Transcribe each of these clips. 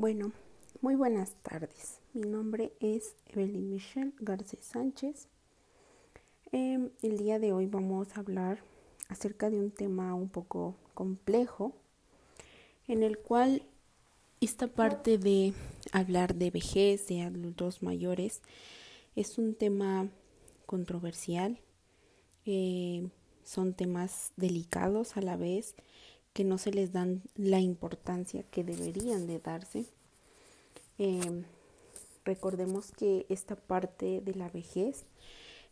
Bueno, muy buenas tardes. Mi nombre es Evelyn Michelle Garcés Sánchez. Em, el día de hoy vamos a hablar acerca de un tema un poco complejo, en el cual esta parte de hablar de vejez, de adultos mayores, es un tema controversial. Eh, son temas delicados a la vez que no se les dan la importancia que deberían de darse. Em, recordemos que esta parte de la vejez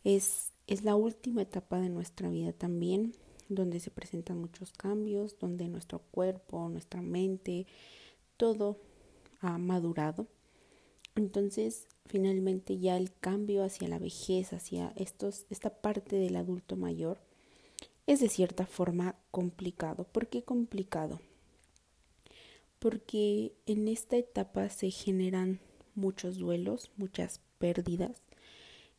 es, es la última etapa de nuestra vida también, donde se presentan muchos cambios, donde nuestro cuerpo, nuestra mente, todo ha madurado. Entonces, finalmente ya el cambio hacia la vejez, hacia estos, esta parte del adulto mayor, es de cierta forma complicado. ¿Por qué complicado? Porque en esta etapa se generan muchos duelos, muchas pérdidas.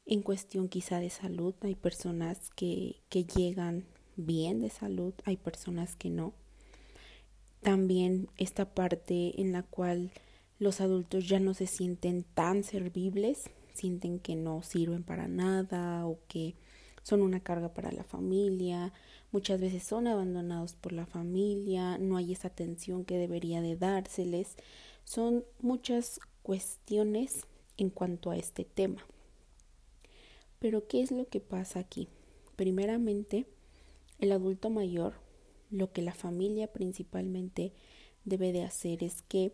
En cuestión quizá de salud, hay personas que, que llegan bien de salud, hay personas que no. También esta parte en la cual los adultos ya no se sienten tan servibles, sienten que no sirven para nada o que son una carga para la familia, muchas veces son abandonados por la familia, no hay esa atención que debería de dárseles. Son muchas cuestiones en cuanto a este tema. Pero ¿qué es lo que pasa aquí? Primeramente, el adulto mayor, lo que la familia principalmente debe de hacer es que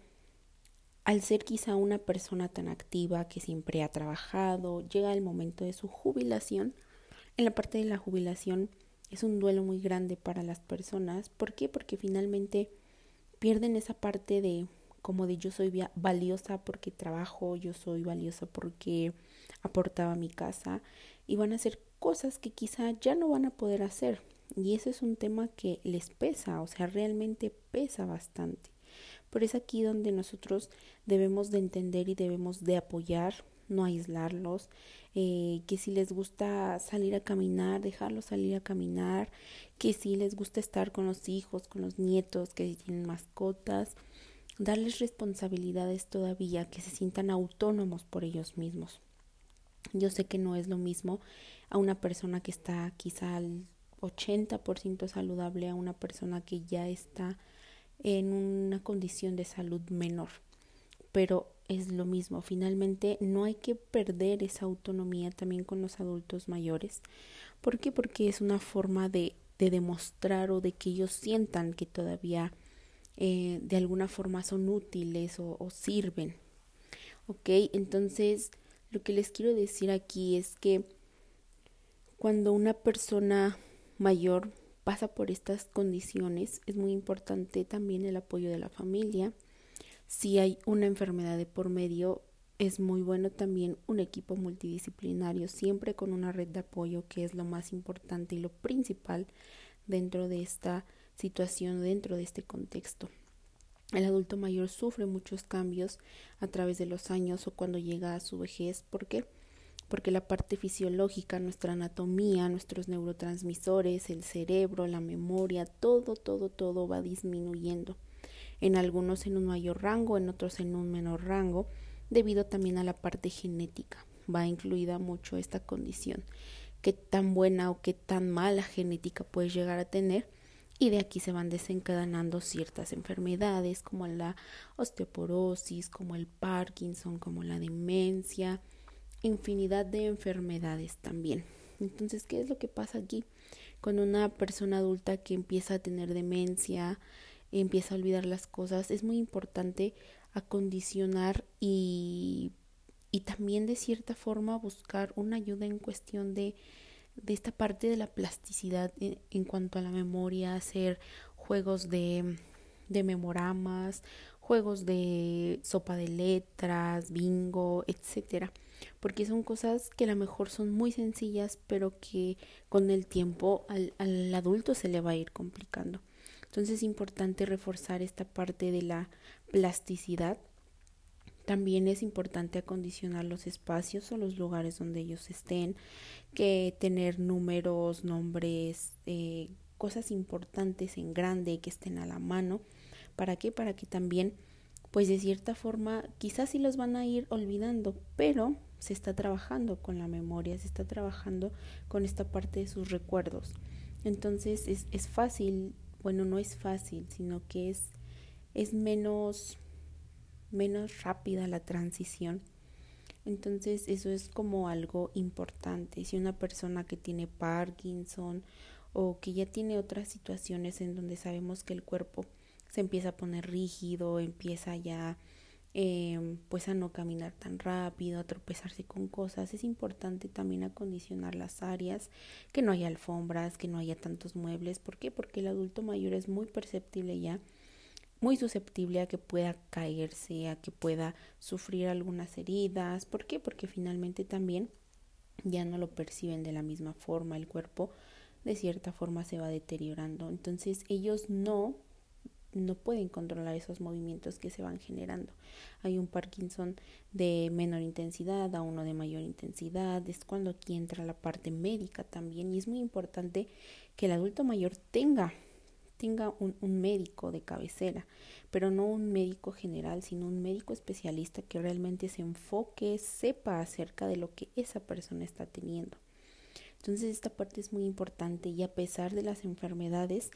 al ser quizá una persona tan activa que siempre ha trabajado, llega el momento de su jubilación, en la parte de la jubilación es un duelo muy grande para las personas. ¿Por qué? Porque finalmente pierden esa parte de como de yo soy valiosa porque trabajo, yo soy valiosa porque aportaba a mi casa y van a hacer cosas que quizá ya no van a poder hacer. Y eso es un tema que les pesa, o sea, realmente pesa bastante. Pero es aquí donde nosotros debemos de entender y debemos de apoyar no aislarlos, eh, que si les gusta salir a caminar, dejarlos salir a caminar, que si les gusta estar con los hijos, con los nietos, que si tienen mascotas, darles responsabilidades todavía, que se sientan autónomos por ellos mismos. Yo sé que no es lo mismo a una persona que está quizá al 80% saludable a una persona que ya está en una condición de salud menor. Pero es lo mismo. Finalmente, no hay que perder esa autonomía también con los adultos mayores. ¿Por qué? Porque es una forma de, de demostrar o de que ellos sientan que todavía eh, de alguna forma son útiles o, o sirven. ¿Ok? Entonces, lo que les quiero decir aquí es que cuando una persona mayor pasa por estas condiciones, es muy importante también el apoyo de la familia, si hay una enfermedad de por medio, es muy bueno también un equipo multidisciplinario, siempre con una red de apoyo, que es lo más importante y lo principal dentro de esta situación, dentro de este contexto. El adulto mayor sufre muchos cambios a través de los años o cuando llega a su vejez. ¿Por qué? Porque la parte fisiológica, nuestra anatomía, nuestros neurotransmisores, el cerebro, la memoria, todo, todo, todo va disminuyendo en algunos en un mayor rango, en otros en un menor rango, debido también a la parte genética. Va incluida mucho esta condición, qué tan buena o qué tan mala genética puedes llegar a tener y de aquí se van desencadenando ciertas enfermedades como la osteoporosis, como el Parkinson, como la demencia, infinidad de enfermedades también. Entonces, ¿qué es lo que pasa aquí? Con una persona adulta que empieza a tener demencia, empieza a olvidar las cosas, es muy importante acondicionar y, y también de cierta forma buscar una ayuda en cuestión de, de esta parte de la plasticidad en, cuanto a la memoria, hacer juegos de, de memoramas, juegos de sopa de letras, bingo, etcétera, porque son cosas que a lo mejor son muy sencillas, pero que con el tiempo al, al adulto se le va a ir complicando. Entonces es importante reforzar esta parte de la plasticidad. También es importante acondicionar los espacios o los lugares donde ellos estén, que tener números, nombres, eh, cosas importantes en grande que estén a la mano. ¿Para qué? Para que también pues de cierta forma quizás sí los van a ir olvidando, pero se está trabajando con la memoria, se está trabajando con esta parte de sus recuerdos. Entonces es, es fácil, bueno, no es fácil, sino que es, es menos, menos rápida la transición. Entonces eso es como algo importante. Si una persona que tiene Parkinson o que ya tiene otras situaciones en donde sabemos que el cuerpo se empieza a poner rígido, empieza ya eh, pues a no caminar tan rápido, a tropezarse con cosas. Es importante también acondicionar las áreas, que no haya alfombras, que no haya tantos muebles. ¿Por qué? Porque el adulto mayor es muy perceptible ya, muy susceptible a que pueda caerse, a que pueda sufrir algunas heridas. ¿Por qué? Porque finalmente también ya no lo perciben de la misma forma, el cuerpo de cierta forma se va deteriorando. Entonces ellos no no pueden controlar esos movimientos que se van generando. Hay un Parkinson de menor intensidad a uno de mayor intensidad. Es cuando aquí entra la parte médica también y es muy importante que el adulto mayor tenga tenga un, un, médico de cabecera, pero no un médico general, sino un médico especialista que realmente se enfoque, sepa acerca de lo que esa persona está teniendo. Entonces esta parte es muy importante y a pesar de las enfermedades,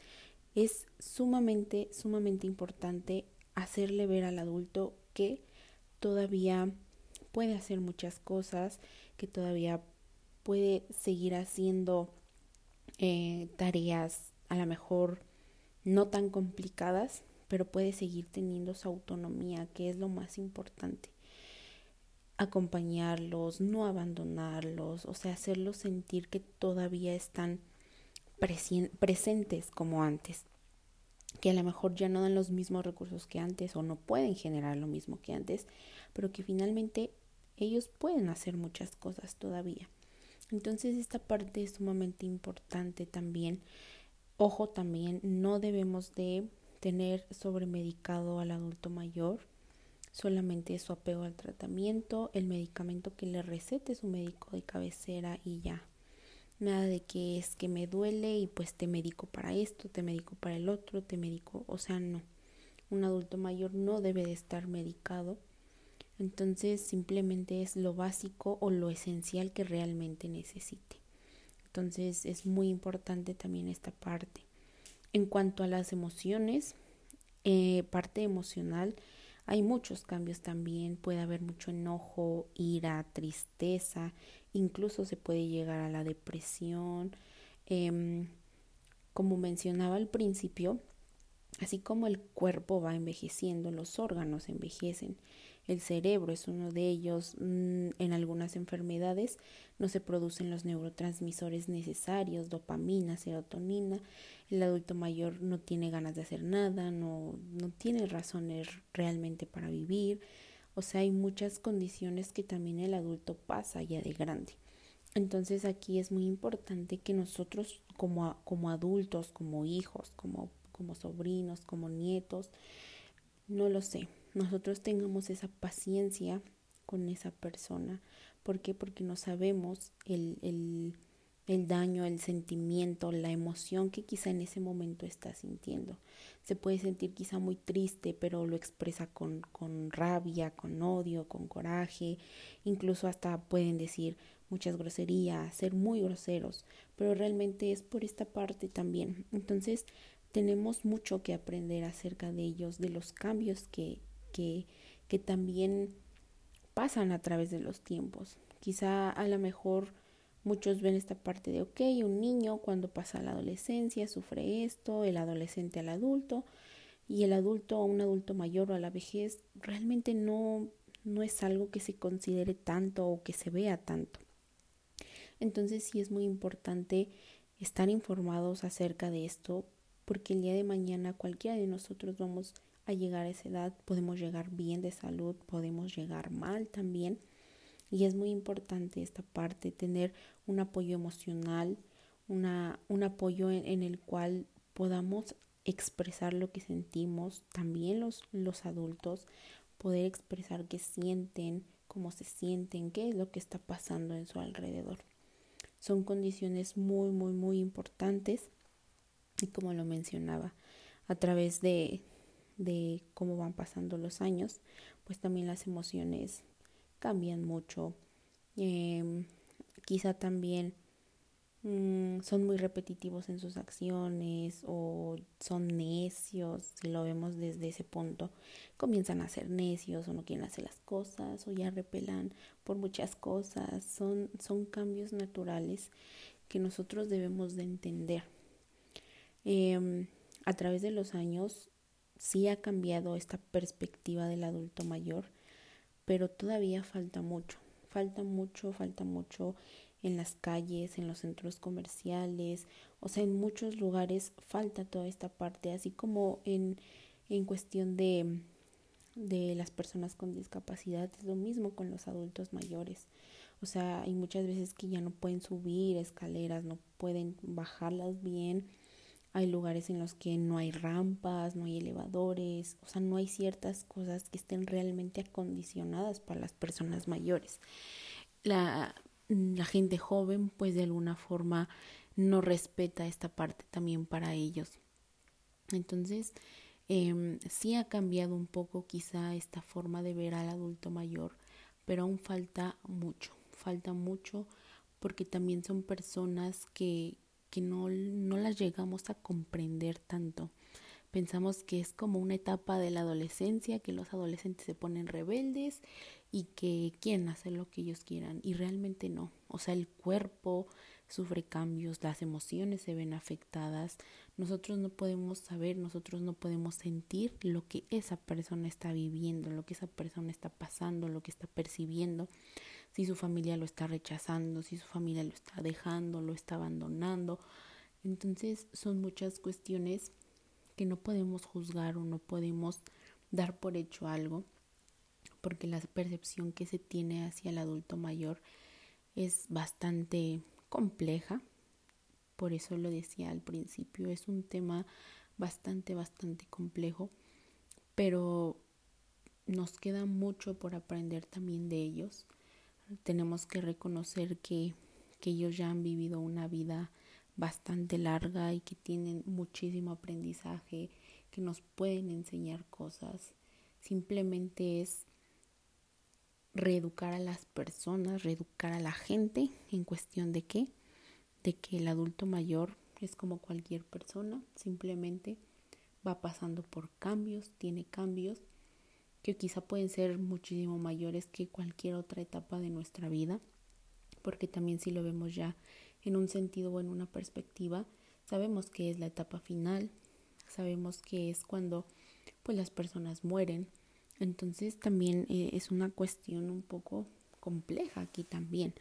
es sumamente, sumamente importante hacerle ver al adulto que todavía puede hacer muchas cosas, que todavía puede seguir haciendo eh, tareas a lo mejor no tan complicadas, pero puede seguir teniendo su autonomía, que es lo más importante. Acompañarlos, no abandonarlos, o sea, hacerlos sentir que todavía están presentes como antes, que a lo mejor ya no dan los mismos recursos que antes o no pueden generar lo mismo que antes, pero que finalmente ellos pueden hacer muchas cosas todavía. Entonces esta parte es sumamente importante también. Ojo también, no debemos de tener sobremedicado al adulto mayor, solamente su apego al tratamiento, el medicamento que le recete su médico de cabecera y ya. Nada de que es que me duele y pues te medico para esto, te medico para el otro, te medico, o sea, no. Un adulto mayor no debe de estar medicado. Entonces simplemente es lo básico o lo esencial que realmente necesite. Entonces es muy importante también esta parte. En cuanto a las emociones, eh, parte emocional, hay muchos cambios también. Puede haber mucho enojo, ira, tristeza, incluso se puede llegar a la depresión. Em, como mencionaba al principio, así como el cuerpo va envejeciendo, los órganos envejecen. El cerebro es uno de ellos. Mm, en algunas enfermedades no se producen los neurotransmisores necesarios, dopamina, serotonina. El adulto mayor no tiene ganas de hacer nada, no, no tiene razones realmente para vivir. O sea, hay muchas condiciones que también el adulto pasa ya de grande. Entonces aquí es muy importante que nosotros como, como adultos, como hijos, como, como sobrinos, como nietos, no lo sé, nosotros tengamos esa paciencia con esa persona. ¿Por qué? Porque no sabemos el, el el daño, el sentimiento, la emoción que quizá en ese momento está sintiendo. Se puede sentir quizá muy triste, pero lo expresa con, con rabia, con odio, con coraje, incluso hasta pueden decir muchas groserías, ser muy groseros, pero realmente es por esta parte también. Entonces tenemos mucho que aprender acerca de ellos, de los cambios que, que, que también pasan a través de los tiempos. Quizá a lo mejor Muchos ven esta parte de, ok, un niño cuando pasa la adolescencia sufre esto, el adolescente al adulto, y el adulto a un adulto mayor o a la vejez realmente no, no es algo que se considere tanto o que se vea tanto. Entonces sí es muy importante estar informados acerca de esto, porque el día de mañana cualquiera de nosotros vamos a llegar a esa edad, podemos llegar bien de salud, podemos llegar mal también y es muy importante esta parte, tener un apoyo emocional, una, un apoyo en, el cual podamos expresar lo que sentimos, también los, los adultos, poder expresar qué sienten, cómo se sienten, qué es lo que está pasando en su alrededor. Son condiciones muy, muy, muy importantes y como lo mencionaba, a través de, de cómo van pasando los años, pues también las emociones cambian mucho. Em, quizá también mm, son muy repetitivos en sus acciones o son necios, si lo vemos desde ese punto, comienzan a ser necios o no quieren hacer las cosas o ya repelan por muchas cosas, son, son cambios naturales que nosotros debemos de entender. Em, a través de los años sí ha cambiado esta perspectiva del adulto mayor, pero todavía falta mucho, falta mucho, falta mucho en las calles, en los centros comerciales, o sea, en muchos lugares falta toda esta parte, así como en, en cuestión de, de las personas con discapacidad, es lo mismo con los adultos mayores. O sea, hay muchas veces que ya no pueden subir escaleras, no pueden bajarlas bien. Hay lugares en los que no hay rampas, no hay elevadores, o sea, no hay ciertas cosas que estén realmente acondicionadas para las personas mayores. La, la gente joven, pues de alguna forma no respeta esta parte también para ellos. Entonces, eh, sí ha cambiado un poco quizá esta forma de ver al adulto mayor, pero aún falta mucho falta mucho porque también son personas que, que no, no las llegamos a comprender tanto. Pensamos que es como una etapa de la adolescencia, que los adolescentes se ponen rebeldes y que quieren hacer lo que ellos quieran y realmente no. O sea, el cuerpo sufre cambios, las emociones se ven afectadas. Nosotros no podemos saber, nosotros no podemos sentir lo que esa persona está viviendo, lo que esa persona está pasando, lo que está percibiendo si su familia lo está rechazando, si su familia lo está dejando, lo está abandonando. Entonces son muchas cuestiones que no podemos juzgar o no podemos dar por hecho algo, porque la percepción que se tiene hacia el adulto mayor es bastante compleja. Por eso lo decía al principio, es un tema bastante, bastante complejo, pero nos queda mucho por aprender también de ellos tenemos que reconocer que, que ellos ya han vivido una vida bastante larga y que tienen muchísimo aprendizaje, que nos pueden enseñar cosas. Simplemente es reeducar a las personas, reeducar a la gente en cuestión de qué, de que el adulto mayor es como cualquier persona, simplemente va pasando por cambios, tiene cambios que quizá pueden ser muchísimo mayores que cualquier otra etapa de nuestra vida, porque también si lo vemos ya en un sentido o en una perspectiva, sabemos que es la etapa final, sabemos que es cuando pues las personas mueren, entonces también eh, es una cuestión un poco compleja aquí también.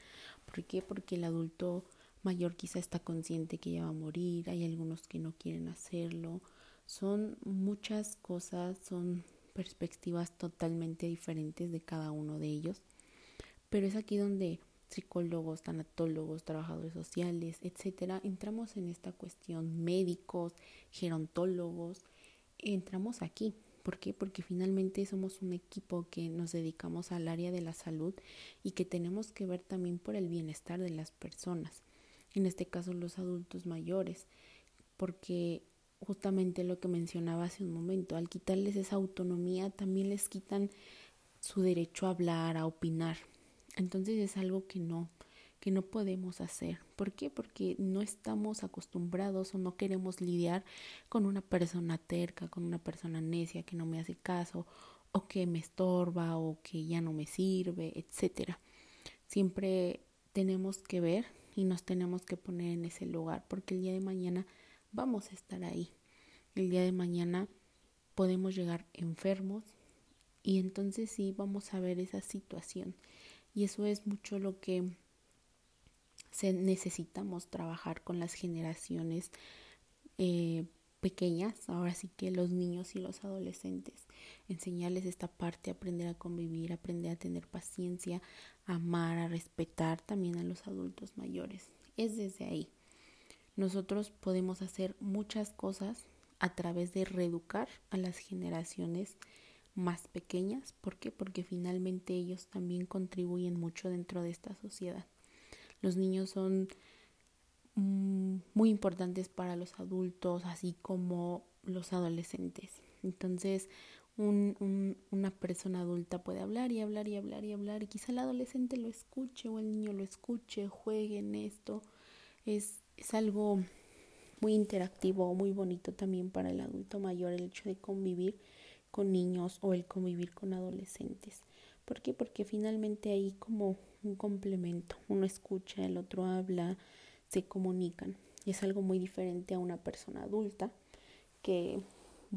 ¿Por qué? Porque el adulto mayor quizá está consciente que ya va a morir, hay algunos que no quieren hacerlo, son muchas cosas, son perspectivas totalmente diferentes de cada uno de ellos. Pero es aquí donde psicólogos, tanatólogos, trabajadores sociales, etcétera, entramos en esta cuestión, médicos, gerontólogos, entramos aquí. ¿Por qué? Porque finalmente somos un equipo que nos dedicamos al área de la salud y que tenemos que ver también por el bienestar de las personas, en este caso los adultos mayores, porque justamente lo que mencionaba hace un momento, al quitarles esa autonomía también les quitan su derecho a hablar, a opinar. Entonces es algo que no que no podemos hacer. ¿Por qué? Porque no estamos acostumbrados o no queremos lidiar con una persona terca, con una persona necia que no me hace caso o que me estorba o que ya no me sirve, etcétera. Siempre tenemos que ver y nos tenemos que poner en ese lugar porque el día de mañana vamos a estar ahí. El día de mañana podemos llegar enfermos y entonces sí vamos a ver esa situación. Y eso es mucho lo que se necesitamos trabajar con las generaciones eh, pequeñas, ahora sí que los niños y los adolescentes, enseñarles esta parte, aprender a convivir, aprender a tener paciencia, amar, a respetar también a los adultos mayores. Es desde ahí. Nosotros podemos hacer muchas cosas a través de reeducar a las generaciones más pequeñas. ¿Por qué? Porque finalmente ellos también contribuyen mucho dentro de esta sociedad. Los niños son mm, muy importantes para los adultos, así como los adolescentes. Entonces, una persona adulta puede hablar y hablar y hablar y hablar y quizá el adolescente lo escuche o el niño lo escuche, juegue en esto. Es, es algo muy interactivo, muy bonito también para el adulto mayor el hecho de convivir con niños o el convivir con adolescentes. ¿Por qué? Porque finalmente hay como un complemento. Uno escucha, el otro habla, se comunican. Es algo muy diferente a una persona adulta que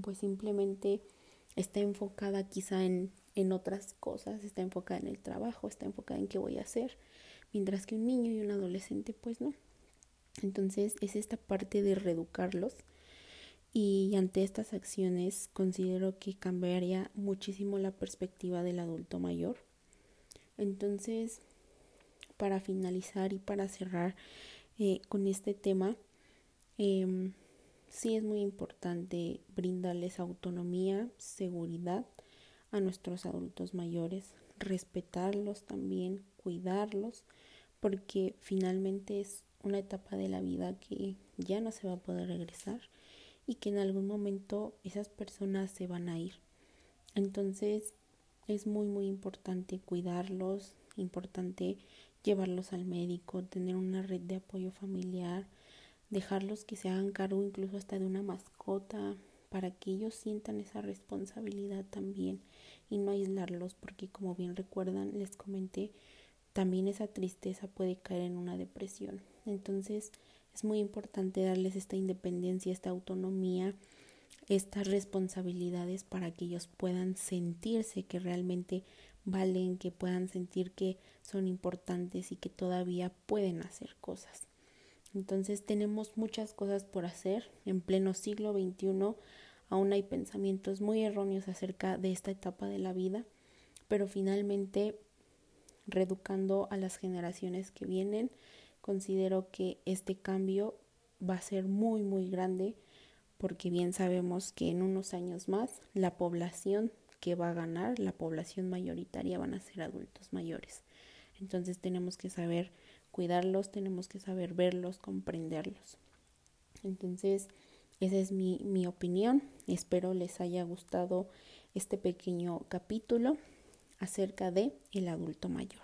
pues simplemente está enfocada quizá en, en otras cosas, está enfocada en el trabajo, está enfocada en qué voy a hacer, mientras que un niño y un adolescente pues no. Entonces es esta parte de reeducarlos y ante estas acciones considero que cambiaría muchísimo la perspectiva del adulto mayor. Entonces, para finalizar y para cerrar eh, con este tema, eh, sí es muy importante brindarles autonomía, seguridad a nuestros adultos mayores, respetarlos también, cuidarlos, porque finalmente es una etapa de la vida que ya no se va a poder regresar y que en algún momento esas personas se van a ir. Entonces es muy muy importante cuidarlos, importante llevarlos al médico, tener una red de apoyo familiar, dejarlos que se hagan cargo incluso hasta de una mascota para que ellos sientan esa responsabilidad también y no aislarlos porque como bien recuerdan les comenté también esa tristeza puede caer en una depresión entonces es muy importante darles esta independencia esta autonomía estas responsabilidades para que ellos puedan sentirse que realmente valen que puedan sentir que son importantes y que todavía pueden hacer cosas entonces tenemos muchas cosas por hacer. En pleno siglo XXI aún hay pensamientos muy erróneos acerca de esta etapa de la vida, pero finalmente, reeducando a las generaciones que vienen, considero que este cambio va a ser muy, muy grande, porque bien sabemos que en unos años más la población que va a ganar, la población mayoritaria van a ser adultos mayores. Entonces tenemos que saber cuidarlos, tenemos que saber verlos, comprenderlos. Entonces, esa es mi, mi opinión. Espero les haya gustado este pequeño capítulo acerca de el adulto mayor.